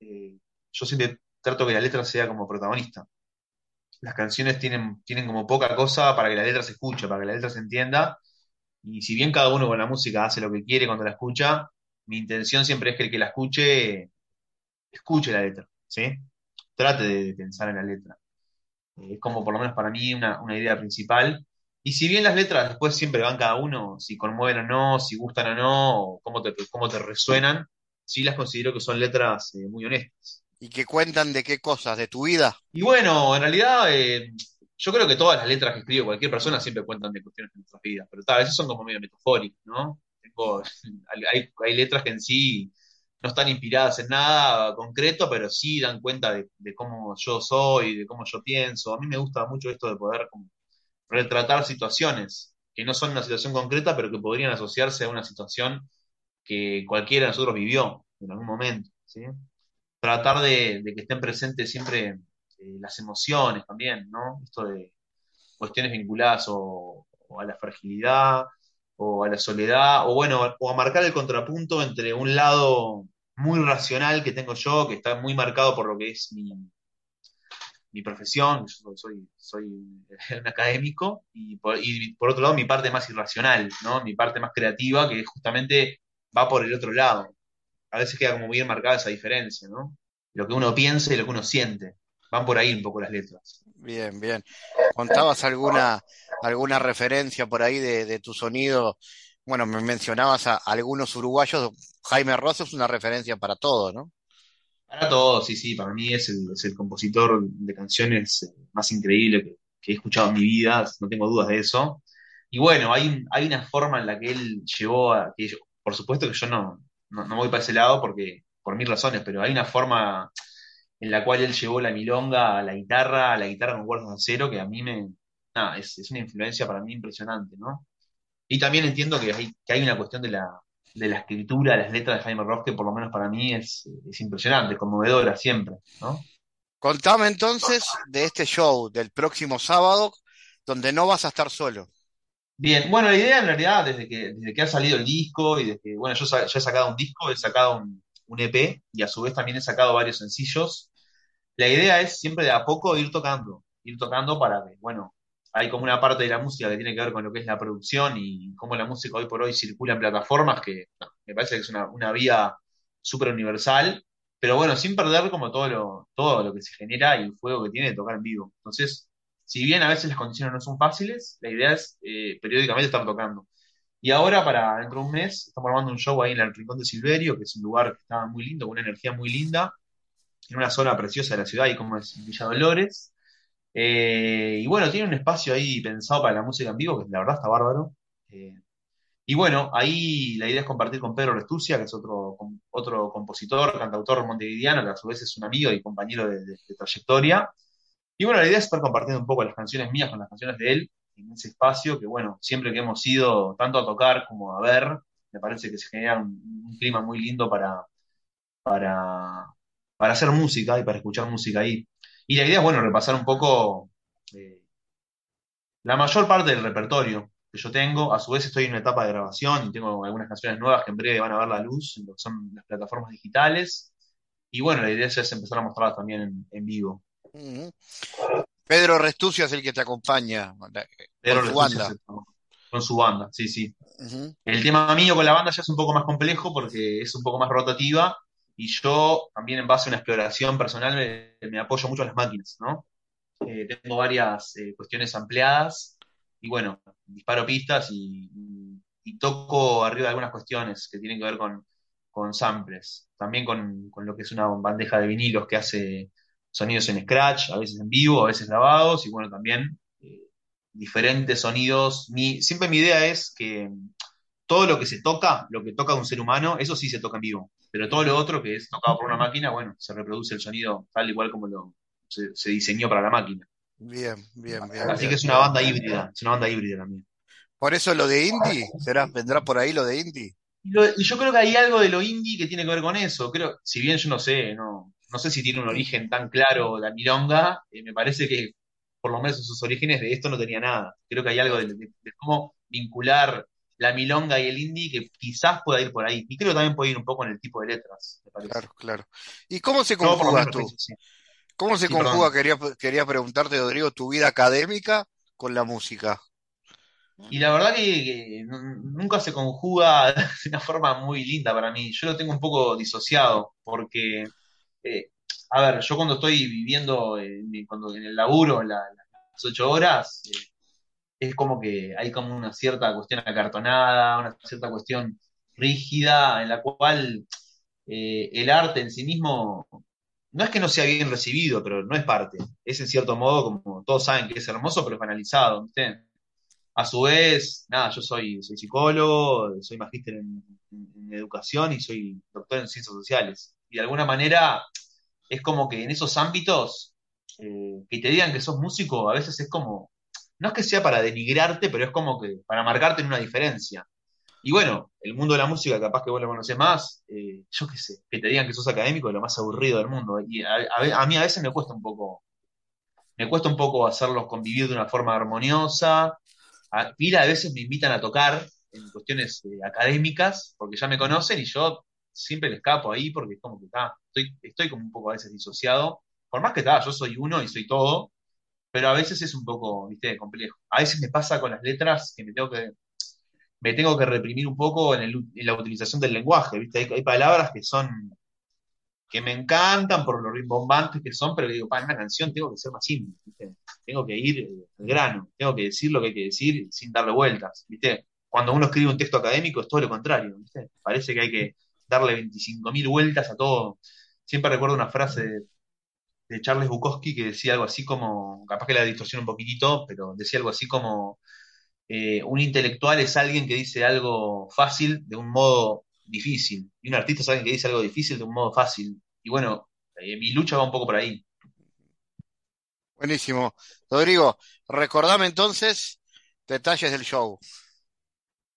eh, yo siempre trato que la letra sea como protagonista. Las canciones tienen, tienen como poca cosa para que la letra se escuche, para que la letra se entienda, y si bien cada uno con la música hace lo que quiere cuando la escucha, mi intención siempre es que el que la escuche escuche la letra, ¿sí? Trate de pensar en la letra. Es como por lo menos para mí una, una idea principal. Y si bien las letras después siempre van cada uno, si conmueven o no, si gustan o no, o cómo te, cómo te resuenan, sí las considero que son letras eh, muy honestas. ¿Y que cuentan de qué cosas? ¿De tu vida? Y bueno, en realidad eh, yo creo que todas las letras que escribe cualquier persona siempre cuentan de cuestiones de nuestras vidas, pero tal, a veces son como medio metafóricas, ¿no? Tengo, *laughs* hay, hay letras que en sí no están inspiradas en nada concreto, pero sí dan cuenta de, de, cómo yo soy, de cómo yo pienso. A mí me gusta mucho esto de poder como, retratar situaciones que no son una situación concreta, pero que podrían asociarse a una situación que cualquiera de nosotros vivió en algún momento. ¿sí? Tratar de, que estén presentes siempre eh, las emociones también, ¿no? Esto de cuestiones vinculadas o, a la fragilidad o a la soledad, o bueno, o a marcar el contrapunto entre un lado muy racional que tengo yo, que está muy marcado por lo que es mi, mi profesión, yo soy, soy *laughs* un académico, y por, otro lado mi parte más irracional, ¿no? mi parte más creativa, que justamente va por el otro lado. A veces queda como bien marcada esa diferencia, ¿no? Lo que uno piensa y lo que uno siente. Van por ahí un poco las letras. Bien, bien. ¿Contabas alguna, alguna referencia por ahí de, de tu sonido? Bueno, me mencionabas a algunos uruguayos. Jaime Rosso es una referencia para todo, ¿no? Para todo, sí, sí, para mí es el, compositor de canciones más increíble que, he escuchado en mi vida, no tengo dudas de eso. Y bueno, hay, hay una forma en la que él llevó a, que por supuesto que yo no, no, voy para ese lado porque, por mil razones, pero hay una forma en la cual él llevó la milonga a la guitarra, a la guitarra con cuerdas de acero, que a mí me, es, es una influencia para mí impresionante, ¿no? Y también entiendo que hay, que hay una cuestión de la, de la escritura, las letras de Jaime Ross, que por lo menos para mí es, es impresionante, conmovedora siempre, ¿no? Contame entonces de este show del próximo sábado, donde no vas a estar solo. Bien, bueno, la idea en realidad, desde que, desde que ha salido el disco y desde que, bueno, yo, yo he sacado un disco, he sacado un, un, EP y a su vez también he sacado varios sencillos, la idea es siempre de a poco ir tocando, ir tocando para que, bueno, hay como una parte de la música que tiene que ver con lo que es la producción y cómo la música hoy por hoy circula en plataformas, que me parece que es una, una vía súper universal, pero bueno, sin perder como todo lo, todo lo que se genera y el fuego que tiene de tocar en vivo. Entonces, si bien a veces las condiciones no son fáciles, la idea es eh, periódicamente estar tocando. Y ahora, para dentro de un mes, estamos armando un show ahí en el Rincón de Silverio, que es un lugar que está muy lindo, con una energía muy linda, en una zona preciosa de la ciudad, y como es Villa Dolores. Eh, y bueno, tiene un espacio ahí pensado para la música en vivo, que la verdad está bárbaro. Eh, y bueno, ahí la idea es compartir con Pedro Restucia, que es otro, otro compositor, cantautor montevideano, que a su vez es un amigo y compañero de, trayectoria. Y bueno, la idea es estar compartiendo un poco las canciones mías con las canciones de él en ese espacio, que bueno, siempre que hemos ido tanto a tocar como a ver, me parece que se genera un, un clima muy lindo para, para, para hacer música y para escuchar música ahí. Y la idea es, bueno, repasar un poco eh, la mayor parte del repertorio que yo tengo. A su vez estoy en una etapa de grabación y tengo algunas canciones nuevas que en breve van a ver la luz en lo que son las plataformas digitales. Y bueno, la idea es empezar a mostrarlas también en, en vivo. Uh -huh. Pedro Restucio es el que te acompaña Pedro con su banda. con su banda, sí, sí. Uh -huh. El tema mío con la banda ya es un poco más complejo porque es un poco más rotativa y yo también en base a una exploración personal me, me apoyo mucho a las máquinas, ¿no? Eh, tengo varias eh, cuestiones ampliadas y bueno, disparo pistas y, y, y, toco arriba de algunas cuestiones que tienen que ver con, con samples, también con, con, lo que es una bandeja de vinilos que hace sonidos en scratch, a veces en vivo, a veces grabados y bueno, también eh, diferentes sonidos. Mi, siempre mi idea es que todo lo que se toca, lo que toca un ser humano, eso sí se toca en vivo pero todo lo otro que es tocado por una máquina, bueno, se reproduce el sonido tal igual como lo, se, se diseñó para la máquina. Bien, bien, bien. Así bien, que es una banda híbrida, es una banda híbrida también. Por eso lo de indie, ¿será, vendrá por ahí lo de indie? Y, lo, y, yo creo que hay algo de lo indie que tiene que ver con eso. Creo, si bien yo no sé, no, no sé si tiene un origen tan claro la milonga, eh, me parece que por lo menos en sus orígenes de esto no tenía nada. Creo que hay algo de, de, de cómo vincular la milonga y el indie que quizás pueda ir por ahí. Y creo que también puede ir un poco en el tipo de letras, me parece. Claro, claro. ¿Y cómo se conjuga no, tú? Sí. ¿Cómo se sí, conjuga, quería, quería preguntarte, Rodrigo, tu vida académica con la música? Y la verdad que, que, nunca se conjuga *laughs* de una forma muy linda para mí. Yo lo tengo un poco disociado, porque eh, a ver, yo cuando estoy viviendo en, cuando, en el laburo, las ocho horas, eh, es como que hay como una cierta cuestión acartonada, una cierta cuestión rígida, en la cual eh, el arte en sí mismo no es que no sea bien recibido, pero no es parte. Es en cierto modo, como todos saben que es hermoso, pero es banalizado. A su vez, nada, yo soy, soy psicólogo, soy magíster en, educación y soy doctor en ciencias sociales. Y de alguna manera es como que en esos ámbitos, eh, que te digan que sos músico, a veces es como, no es que sea para denigrarte, pero es como que para marcarte en una diferencia. Y bueno, el mundo de la música, capaz que vos lo conocés más, eh, yo qué sé, que te digan que sos académico es lo más aburrido del mundo. Y a, mí a veces me cuesta un poco, me cuesta un poco hacerlos convivir de una forma armoniosa. A, pila a veces me invitan a tocar en cuestiones eh, académicas, porque ya me conocen y yo siempre le escapo ahí porque es como que está, estoy, estoy como un poco a veces disociado. Por más que está, yo soy uno y soy todo, pero a veces es un poco, viste, complejo. A veces me pasa con las letras que me tengo que, me tengo que reprimir un poco en, la utilización del lenguaje, viste. Hay, palabras que son, que me encantan por lo rimbombantes que son, pero digo, para una canción tengo que ser más simple. Tengo que ir eh, al grano, tengo que decir lo que hay que decir sin darle vueltas, viste. Cuando uno escribe un texto académico es todo lo contrario, ¿viste? Parece que hay que darle 25.000 vueltas a todo. Siempre recuerdo una frase de Charles Bukowski que decía algo así como, capaz que la distorsión un poquitito, pero decía algo así como, eh, un intelectual es alguien que dice algo fácil de un modo difícil, y un artista es alguien que dice algo difícil de un modo fácil. Y bueno, eh, mi lucha va un poco por ahí. Buenísimo. Rodrigo, recordame entonces detalles del show.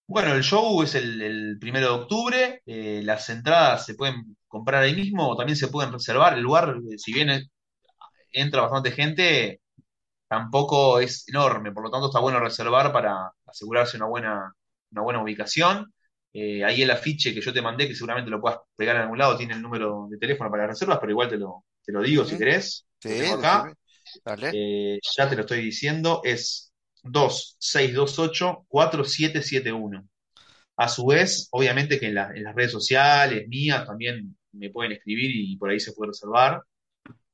Bueno, el show es el, primero de octubre, eh, las entradas se pueden comprar ahí mismo o también se pueden reservar. El lugar, si bien entra bastante gente, tampoco es enorme, por lo tanto está bueno reservar para asegurarse una buena, una buena ubicación. Eh, ahí el afiche que yo te mandé, que seguramente lo puedas pegar en algún lado, tiene el número de teléfono para reservas, pero igual te lo, te lo digo si querés. Sí, acá. Eh, ya te lo estoy diciendo, es 2628-4771. A su vez, obviamente que en, en, las redes sociales mías también me pueden escribir y por ahí se puede reservar.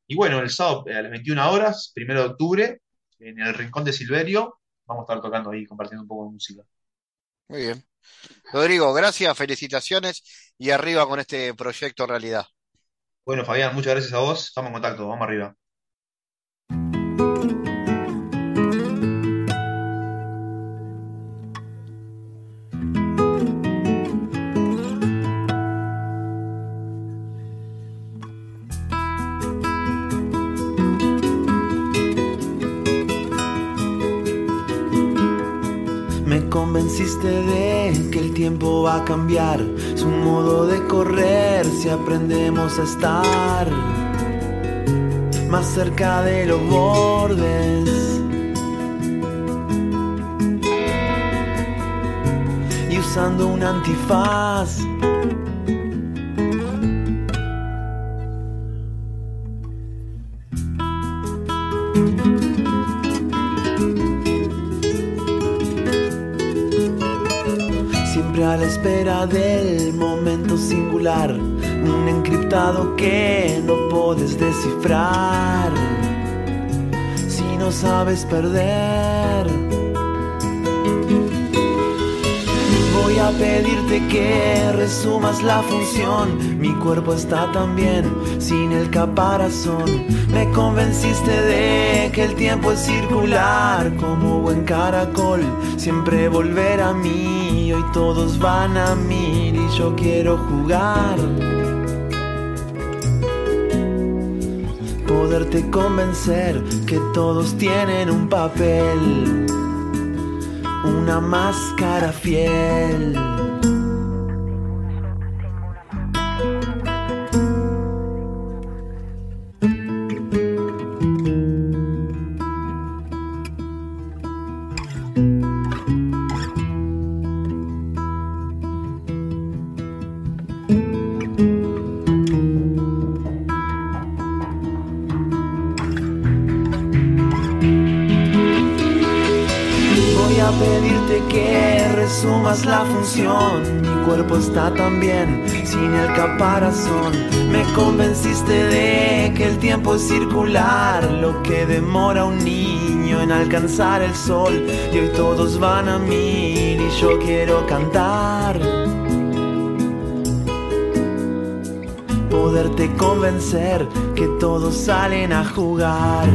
Y bueno, el sábado a las 21 horas, primero de octubre, en el Rincón de Silverio, vamos a estar tocando ahí, compartiendo un poco de música. Muy bien. Rodrigo, gracias, felicitaciones y arriba con este proyecto realidad. Bueno, Fabián, muchas gracias a vos. Estamos en contacto, vamos arriba. Convenciste de que el tiempo va a cambiar su modo de correr si aprendemos a estar más cerca de los bordes. Y usando un antifaz un encriptado que no puedes descifrar si no sabes perder. Voy a pedirte que resumas la función. Mi cuerpo está tan bien sin el caparazón. Me convenciste de que el tiempo es circular como buen caracol. Siempre volver a mí. Hoy todos van a mí yo quiero jugar. Poderte convencer que todos tienen un papel una máscara fiel. Que resumas la función. Mi cuerpo está tan bien, sin el caparazón. Me convenciste de que el tiempo es circular, lo que demora un niño en alcanzar el sol. Y hoy todos van a mil y yo quiero cantar. Poderte convencer que todos salen a jugar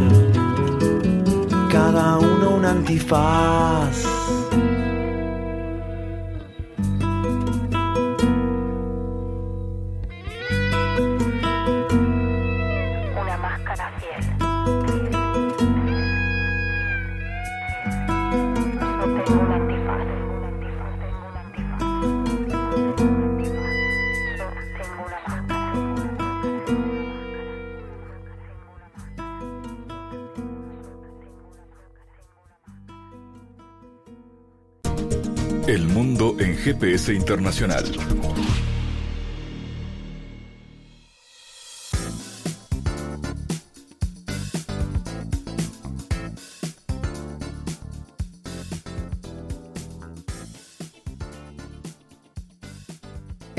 cada uno un antifaz. GPS internacional.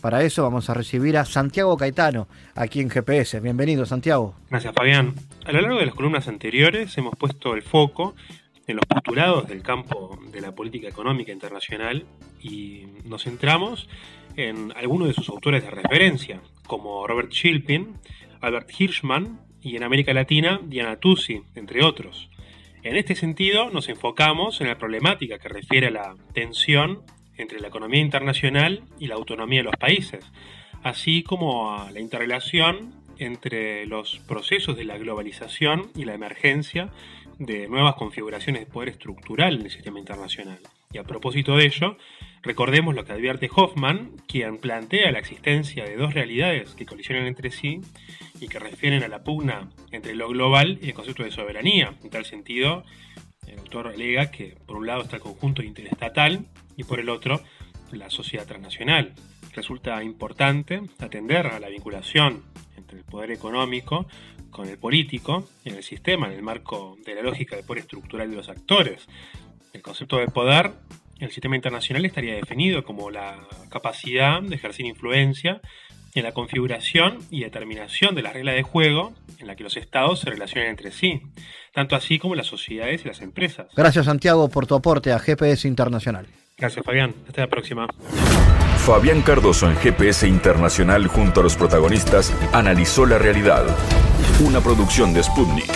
Para eso vamos a recibir a Santiago Caetano, aquí en GPS. Bienvenido, Santiago. Gracias, Fabián. A lo largo de las columnas anteriores hemos puesto el foco en los postulados del campo de la política económica internacional y nos centramos en algunos de sus autores de referencia, como Robert Shilpin, Albert Hirschman y en América Latina Diana Tusi, entre otros. En este sentido, nos enfocamos en la problemática que refiere a la tensión entre la economía internacional y la autonomía de los países, así como a la interrelación entre los procesos de la globalización y la emergencia de nuevas configuraciones de poder estructural en el sistema internacional. Y a propósito de ello, recordemos lo que advierte Hoffman, quien plantea la existencia de dos realidades que colisionan entre sí y que refieren a la pugna entre lo global y el concepto de soberanía. En tal sentido, el autor alega que por un lado está el conjunto interestatal y por el otro la sociedad transnacional. Resulta importante atender a la vinculación entre el poder económico con el político en el sistema, en el marco de la lógica de poder estructural de los actores. El concepto de poder en el sistema internacional estaría definido como la capacidad de ejercer influencia en la configuración y determinación de las reglas de juego en la que los estados se relacionan entre sí, tanto así como las sociedades y las empresas. Gracias, Santiago, por tu aporte a GPS Internacional. Gracias, Fabián. Hasta la próxima. Fabián Cardoso en GPS Internacional junto a los protagonistas analizó la realidad. Una producción de Sputnik.